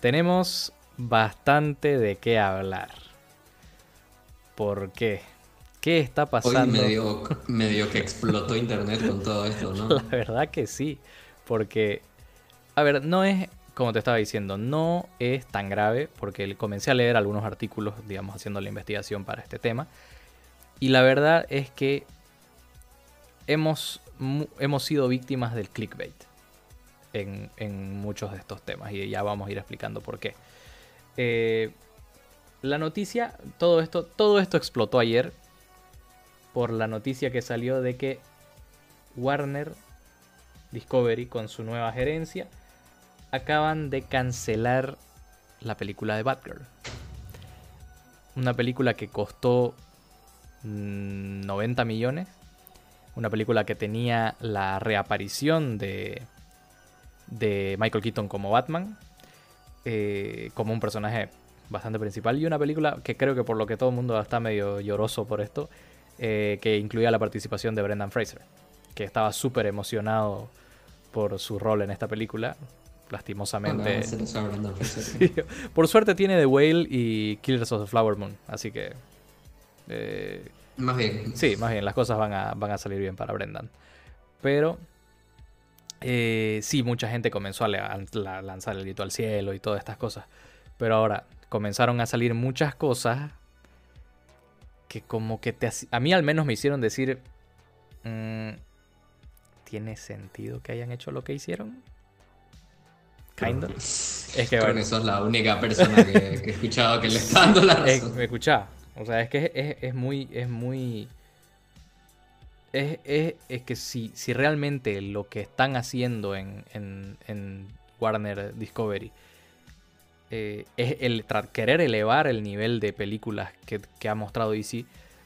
tenemos bastante de qué hablar. ¿Por qué? ¿Qué está pasando? Hoy medio, que explotó internet con todo esto, ¿no? La verdad que sí. Porque, a ver, no es, como te estaba diciendo, no es tan grave. Porque comencé a leer algunos artículos, digamos, haciendo la investigación para este tema. Y la verdad es que hemos, hemos sido víctimas del clickbait en, muchos de estos temas. Y ya vamos a ir explicando por qué. Eh, la noticia, todo esto, todo esto explotó ayer por la noticia que salió de que Warner Discovery con su nueva gerencia acaban de cancelar la película de Batgirl. Una película que costó 90 millones. Una película que tenía la reaparición de, de Michael Keaton como Batman. Eh, como un personaje bastante principal y una película que creo que por lo que todo el mundo está medio lloroso por esto, eh, que incluía la participación de Brendan Fraser, que estaba súper emocionado por su rol en esta película. Lastimosamente. por suerte tiene The Whale y Killers of the Flower Moon, así que. Eh, más bien. Sí, más bien, las cosas van a, van a salir bien para Brendan. Pero. Eh, sí, mucha gente comenzó a lanzar el grito al cielo y todas estas cosas. Pero ahora, comenzaron a salir muchas cosas que como que te... A mí al menos me hicieron decir... Mm, ¿Tiene sentido que hayan hecho lo que hicieron? Kind Es que bueno. sos la única persona que, he escuchado que le está dando la razón. me escuchá. O sea, es que es, muy... Es muy... Es, es, que si, si realmente lo que están haciendo en, en, Warner Discovery eh, es el querer elevar el nivel de películas que, ha mostrado DC.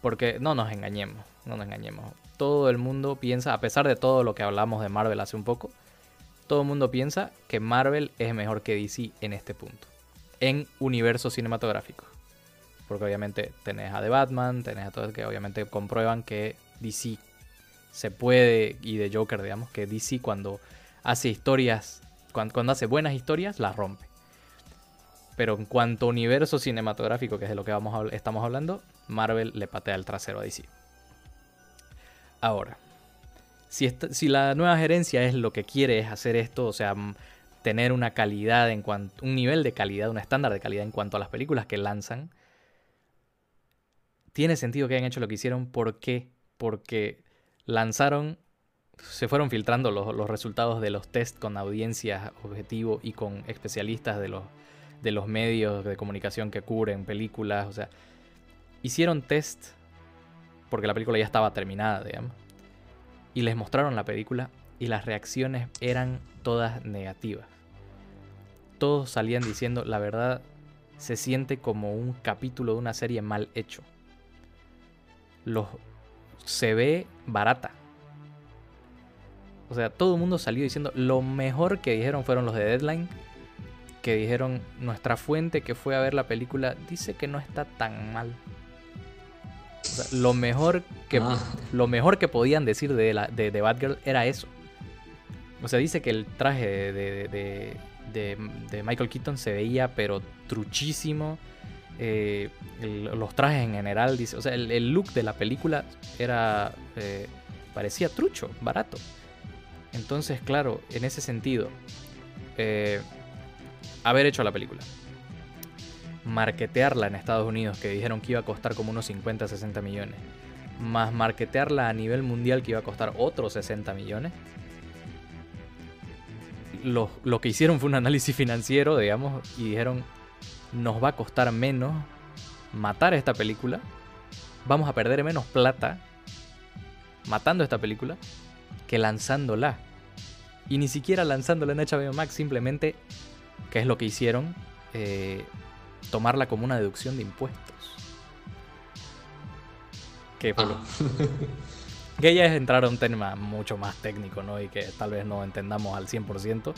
Porque no nos engañemos, no nos engañemos. Todo el mundo piensa, a pesar de todo lo que hablamos de Marvel hace un poco, todo el mundo piensa que Marvel es mejor que DC en este punto. En universo cinematográfico. Porque obviamente tenés a The Batman, tenés a todos que obviamente comprueban que DC se puede, y de Joker, digamos, que DC cuando hace historias, cuando hace buenas historias, las rompe. Pero en cuanto a universo cinematográfico, que es de lo que estamos hablando, Marvel le patea el trasero a DC. Ahora, si, si la nueva gerencia es lo que quiere es hacer esto, o sea, tener una calidad en cuanto, un nivel de calidad, un estándar de calidad en cuanto a las películas que lanzan, tiene sentido que hayan hecho lo que hicieron. ¿Por qué? Porque lanzaron, se fueron filtrando los, los resultados de los test con audiencias objetivo y con especialistas de los de los medios de comunicación que cubren películas, o sea, hicieron test porque la película ya estaba terminada, digamos, y les mostraron la película y las reacciones eran todas negativas. Todos salían diciendo, la verdad, se siente como un capítulo de una serie mal hecho. Los, se ve barata. O sea, todo el mundo salió diciendo, lo mejor que dijeron fueron los de Deadline que dijeron nuestra fuente que fue a ver la película dice que no está tan mal. lo mejor que ah. lo mejor que podían decir de, la, de, Batgirl era eso. O sea, dice que el traje de, de Michael Keaton se veía pero truchísimo. Eh, los trajes en general, o sea, el, look de la película era eh, parecía trucho, barato. Entonces, claro, en ese sentido, eh, haber hecho la película. Marketearla en Estados Unidos, que dijeron que iba a costar como unos 50, 60 millones. Más marketearla a nivel mundial, que iba a costar otros 60 millones. Lo, lo que hicieron fue un análisis financiero, digamos, y dijeron, nos va a costar menos matar esta película. Vamos a perder menos plata matando esta película que lanzándola. Y ni siquiera lanzándola en HBO Max, simplemente que es lo que hicieron, eh, tomarla como una deducción de impuestos. Que, ah. que ya es entrar a un tema mucho más técnico, ¿no? Y que tal vez no entendamos al 100%,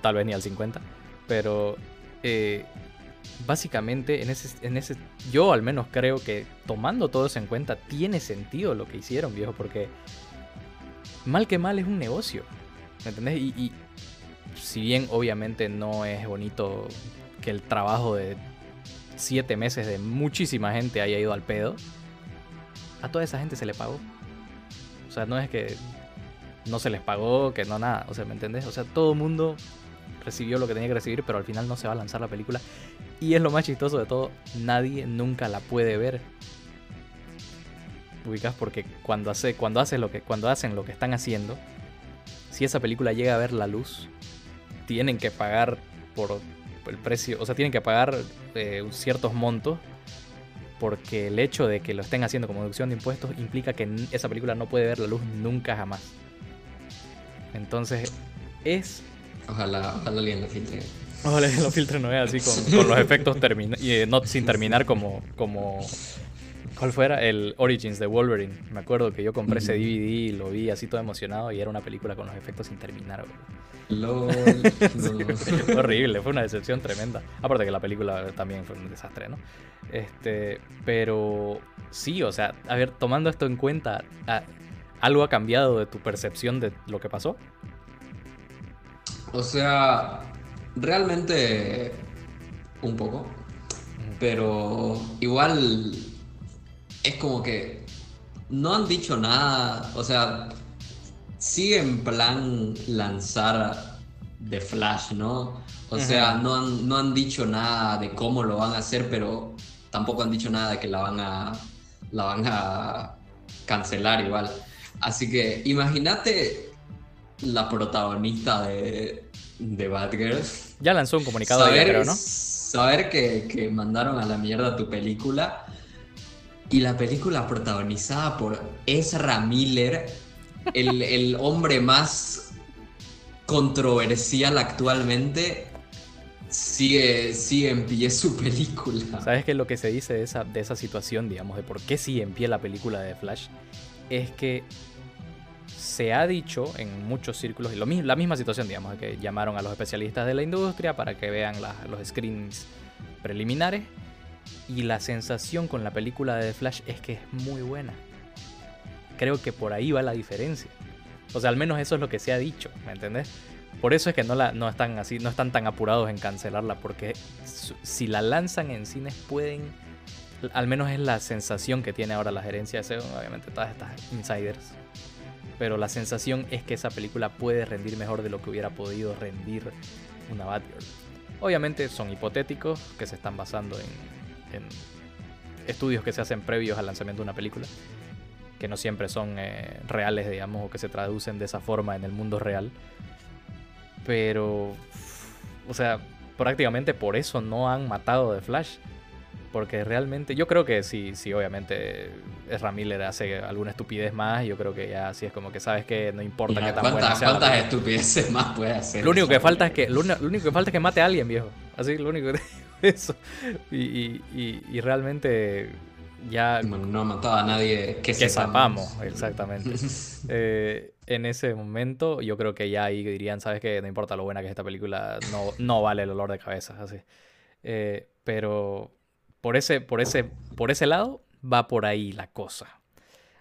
tal vez ni al 50%, pero eh, básicamente en ese, en ese, yo al menos creo que tomando todo eso en cuenta, tiene sentido lo que hicieron, viejo, porque mal que mal es un negocio, ¿me entendés? y si bien obviamente no es bonito que el trabajo de siete meses de muchísima gente haya ido al pedo, a toda esa gente se le pagó. O sea, no es que no se les pagó, que no nada. O sea, ¿me entendés? O sea, todo el mundo recibió lo que tenía que recibir, pero al final no se va a lanzar la película. Y es lo más chistoso de todo, nadie nunca la puede ver. Ubicas porque cuando hace, cuando hace lo que, cuando hacen lo que están haciendo, si esa película llega a ver la luz, tienen que pagar por el precio, o sea, tienen que pagar eh, ciertos montos porque el hecho de que lo estén haciendo como deducción de impuestos implica que esa película no puede ver la luz nunca jamás. Entonces, es... Ojalá, ojalá alguien lo. Ojalá alguien lo filtre, no es así con, los efectos y, eh, no sin terminar como, como ¿Cuál fuera? El Origins de Wolverine. Me acuerdo que yo compré ese DVD y lo vi así todo emocionado y era una película con los efectos sin terminar, fue horrible, fue una decepción tremenda. Aparte que la película también fue un desastre, ¿no? Este, pero sí, o sea, a ver, tomando esto en cuenta, ¿algo ha cambiado de tu percepción de lo que pasó? O sea, realmente un poco, pero igual es como que no han dicho nada, o sea, sigue en plan lanzar de Flash, ¿no? O sea, no han, no han dicho nada de cómo lo van a hacer, pero tampoco han dicho nada de que la van a, la van a cancelar igual. Así que imagínate la protagonista de, de Batgirls. Ya lanzó un comunicado saber, ¿no? Saber que, que mandaron a la mierda tu película y la película protagonizada por Ezra Miller, el, hombre más controversial actualmente, sigue, sigue en pie su película. ¿Sabes qué es lo que se dice de esa, de esa situación, digamos, de por qué sigue en pie la película de Flash? Es que se ha dicho en muchos círculos, y lo, la misma situación, digamos, que llamaron a los especialistas de la industria para que vean los screens preliminares y la sensación con la película de The Flash es que es muy buena. Creo que por ahí va la diferencia. O sea, al menos eso es lo que se ha dicho, ¿me entendés? Por eso es que no, la, no, están así, no están tan apurados en cancelarla, porque si la lanzan en cines pueden, al menos es la sensación que tiene ahora la gerencia de obviamente todas estas insiders, pero la sensación es que esa película puede rendir mejor de lo que hubiera podido rendir una Batgirl. Obviamente son hipotéticos que se están basando en, en estudios que se hacen previos al lanzamiento de una película, que no siempre son eh, reales, digamos, o que se traducen de esa forma en el mundo real. Pero, o sea, prácticamente por eso no han matado de Flash. Porque realmente, yo creo que sí, sí, obviamente Ezra Miller hace alguna estupidez más. Yo creo que ya así es como que sabes que no importa qué tan buena sea ¿Cuántas estupideces más puede hacer? Lo único que falta es que, lo, único que falta es que mate a alguien, viejo. Así, lo único que eso. Y, realmente ya... no ha matado a nadie que, que sepamos. exactamente. Eh, en ese momento yo creo que ya ahí dirían, ¿sabes qué? No importa lo buena que es esta película, no, no vale el olor de cabeza, así. Eh, pero por ese, por, ese, por ese lado va por ahí la cosa.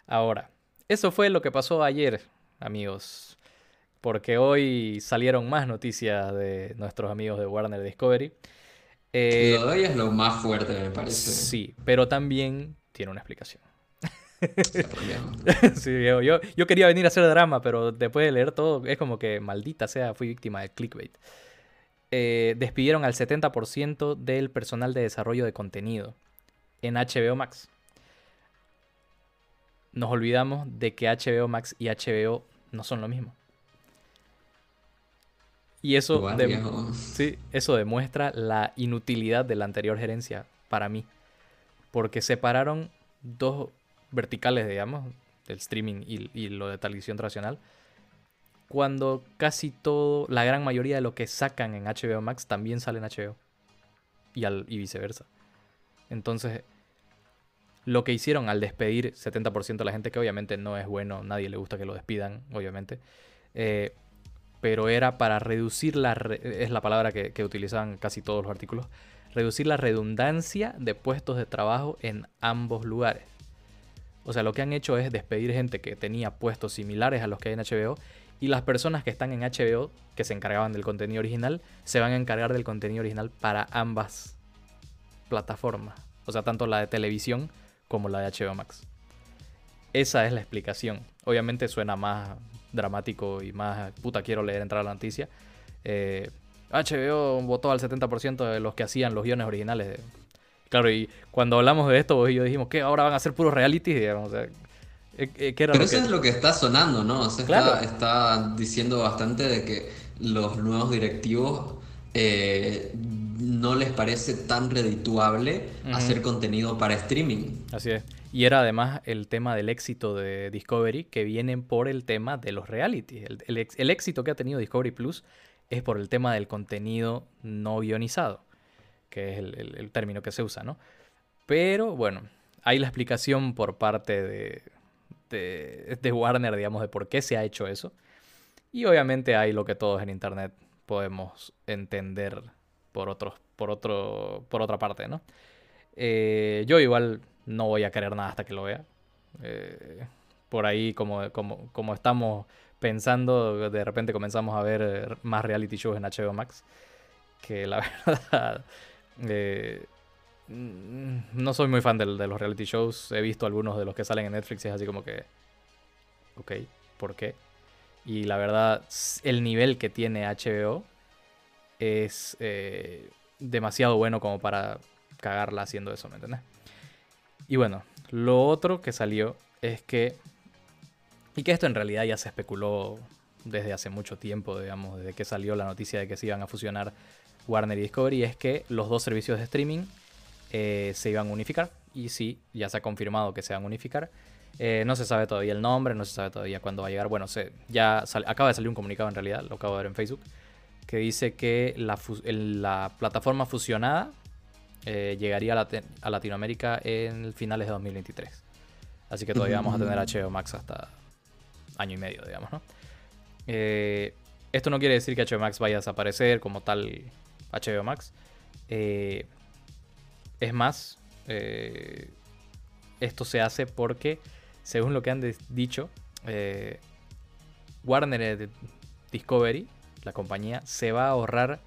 Ahora, eso fue lo que pasó ayer, amigos. Porque hoy salieron más noticias de nuestros amigos de Warner Discovery. Eh, lo de hoy es lo más fuerte, me parece. Sí, pero también tiene una explicación. sí, yo, yo, quería venir a hacer drama, pero después de leer todo, es como que maldita sea, fui víctima de clickbait. Eh, despidieron al 70% del personal de desarrollo de contenido en HBO Max. Nos olvidamos de que HBO Max y HBO no son lo mismo. Y eso, sí, eso demuestra la inutilidad de la anterior gerencia para mí. Porque separaron dos verticales, digamos, del streaming y, lo de televisión tradicional. Cuando casi todo, la gran mayoría de lo que sacan en HBO Max también sale en HBO. Y, al, y viceversa. Entonces, lo que hicieron al despedir 70% de la gente, que obviamente no es bueno, nadie le gusta que lo despidan, obviamente. Eh, pero era para reducir la, es la palabra que, que utilizaban casi todos los artículos, reducir la redundancia de puestos de trabajo en ambos lugares. O sea, lo que han hecho es despedir gente que tenía puestos similares a los que hay en HBO Y las personas que están en HBO, que se encargaban del contenido original, se van a encargar del contenido original para ambas plataformas. O sea, tanto la de televisión como la de HBO Max. Esa es la explicación. Obviamente suena más dramático y más puta quiero leer entrar a la noticia. Eh, HBO votó al 70% de los que hacían los guiones originales. Claro, y cuando hablamos de esto, vos y yo dijimos que ahora van a ser puros reality, digamos. Eh, eh, Pero eso es lo que está sonando, ¿no? O sea, está, diciendo bastante de que los nuevos directivos eh, no les parece tan redituable hacer contenido para streaming. Así es. Y era además el tema del éxito de Discovery, que viene por el tema de los reality. El, éxito que ha tenido Discovery Plus es por el tema del contenido no guionizado, que es el, término que se usa, ¿no? Pero bueno, hay la explicación por parte de, de, de, Warner, digamos, de por qué se ha hecho eso. Y obviamente hay lo que todos en Internet podemos entender por, otros, por, otro, por otra parte, ¿no? Eh, yo igual no voy a querer nada hasta que lo vea. Eh, por ahí, como, como, como estamos pensando, de repente comenzamos a ver eh, más reality shows en HBO Max. Que la verdad. Mm, no soy muy fan de, de, los reality shows. He visto algunos de los que salen en Netflix y es así como que. Ok, ¿por qué? Y la verdad, el nivel que tiene HBO es eh, demasiado bueno como para cagarla haciendo eso, ¿me entiendes? Y bueno, lo otro que salió es que. Y que esto en realidad ya se especuló desde hace mucho tiempo, digamos, desde que salió la noticia de que se iban a fusionar Warner y Discovery, es que los dos servicios de streaming eh, se iban a unificar. Y sí, ya se ha confirmado que se van a unificar. Eh, no se sabe todavía el nombre, no se sabe todavía cuándo va a llegar. Bueno, se, ya acaba de salir un comunicado en realidad, lo acabo de ver en Facebook, que dice que la, plataforma fusionada eh, llegaría a, Latinoamérica en finales de 2023. Así que todavía vamos a tener HBO Max hasta año y medio, digamos, ¿no? Eh, esto no quiere decir que HBO Max vaya a desaparecer como tal HBO Max. Es más, esto se hace porque según lo que han dicho, eh, Warner Discovery, la compañía, se va a ahorrar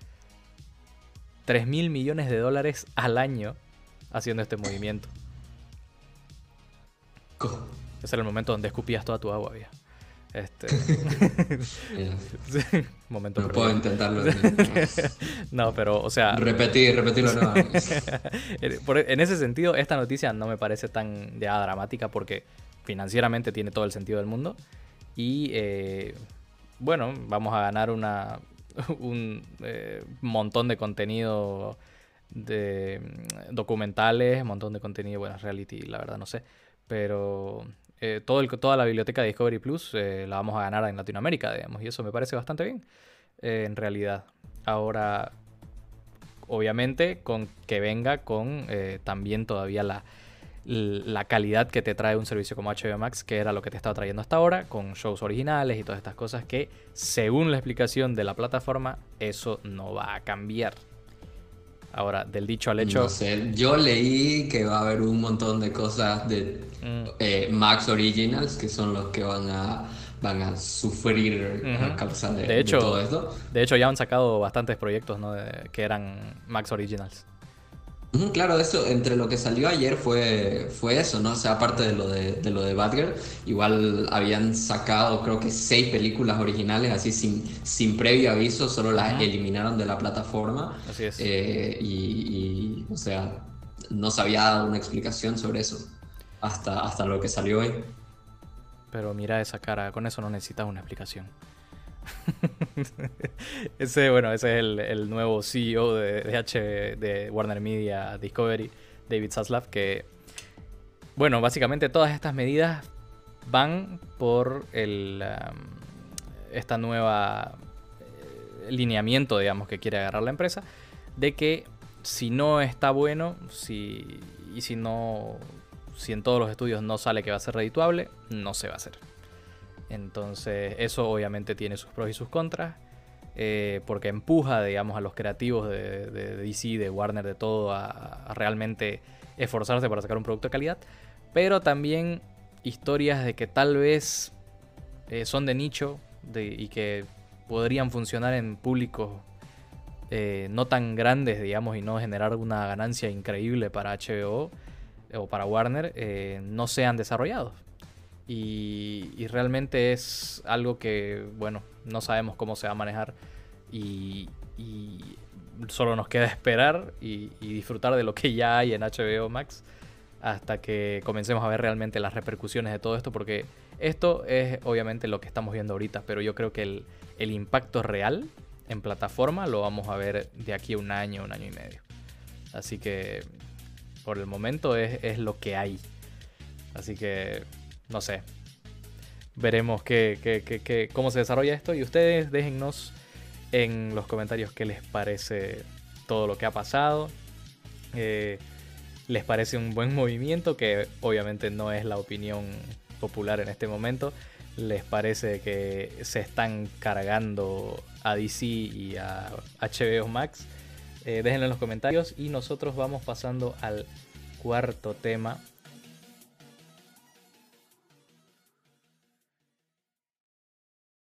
3 mil millones de dólares al año haciendo este movimiento. Ese era el momento donde escupías toda tu agua, vieja. Este. momento no puedo intentarlo. no, pero, o sea. Repetir, repetirlo en ese sentido, esta noticia no me parece tan ya dramática porque financieramente tiene todo el sentido del mundo. Y eh, bueno, vamos a ganar una, un eh, montón de contenido de mm, documentales, un montón de contenido, bueno, reality, la verdad no sé. Pero eh, todo el, toda la biblioteca de Discovery Plus la vamos a ganar en Latinoamérica, digamos. Y eso me parece bastante bien, en realidad. Ahora, obviamente, con que venga con también todavía la la calidad que te trae un servicio como HBO Max, que era lo que te estaba trayendo hasta ahora, con shows originales y todas estas cosas que, según la explicación de la plataforma, eso no va a cambiar. Ahora, del dicho al hecho. No sé, yo leí que va a haber un montón de cosas de mm. eh, Max Originals, que son los que van a, van a sufrir a causa de, todo esto. De hecho, ya han sacado bastantes proyectos que eran Max Originals. Claro, eso, entre lo que salió ayer fue, fue eso, ¿no? O sea, aparte de lo de, de lo de Batgirl, igual habían sacado creo que seis películas originales así sin, sin previo aviso, solo las eliminaron de la plataforma. Así es. Eh, y, o sea, no se había dado una explicación sobre eso hasta, hasta lo que salió hoy. Pero mira esa cara, con eso no necesitas una explicación. ese, bueno, ese es el, nuevo CEO de, H, de Warner Media Discovery, David Zaslav, que, bueno, básicamente todas estas medidas van por el, um, esta nueva eh, lineamiento, digamos, que quiere agarrar la empresa, de que si no está bueno, si, y si no, si en todos los estudios no sale que va a ser redituable, no se va a hacer. Entonces, eso obviamente tiene sus pros y sus contras. Eh, porque empuja, digamos, a los creativos de, DC, de Warner, de todo, a, realmente esforzarse para sacar un producto de calidad. Pero también historias de que tal vez eh, son de nicho y que podrían funcionar en públicos eh, no tan grandes, digamos, y no generar una ganancia increíble para HBO o para Warner, no sean desarrollados. Y, realmente es algo que, bueno, no sabemos cómo se va a manejar y, solo nos queda esperar y, disfrutar de lo que ya hay en HBO Max hasta que comencemos a ver realmente las repercusiones de todo esto, porque esto es obviamente lo que estamos viendo ahorita, pero yo creo que el, el impacto real en plataforma lo vamos a ver de aquí a un año, un año y medio. Así que por el momento es, lo que hay. Así que, no sé. Veremos qué, cómo se desarrolla esto. Y ustedes déjennos en los comentarios qué les parece todo lo que ha pasado. Eh, les parece un buen movimiento, que obviamente no es la opinión popular en este momento. Les parece que se están cargando a DC y a HBO Max. Eh, déjenlo en los comentarios y nosotros vamos pasando al cuarto tema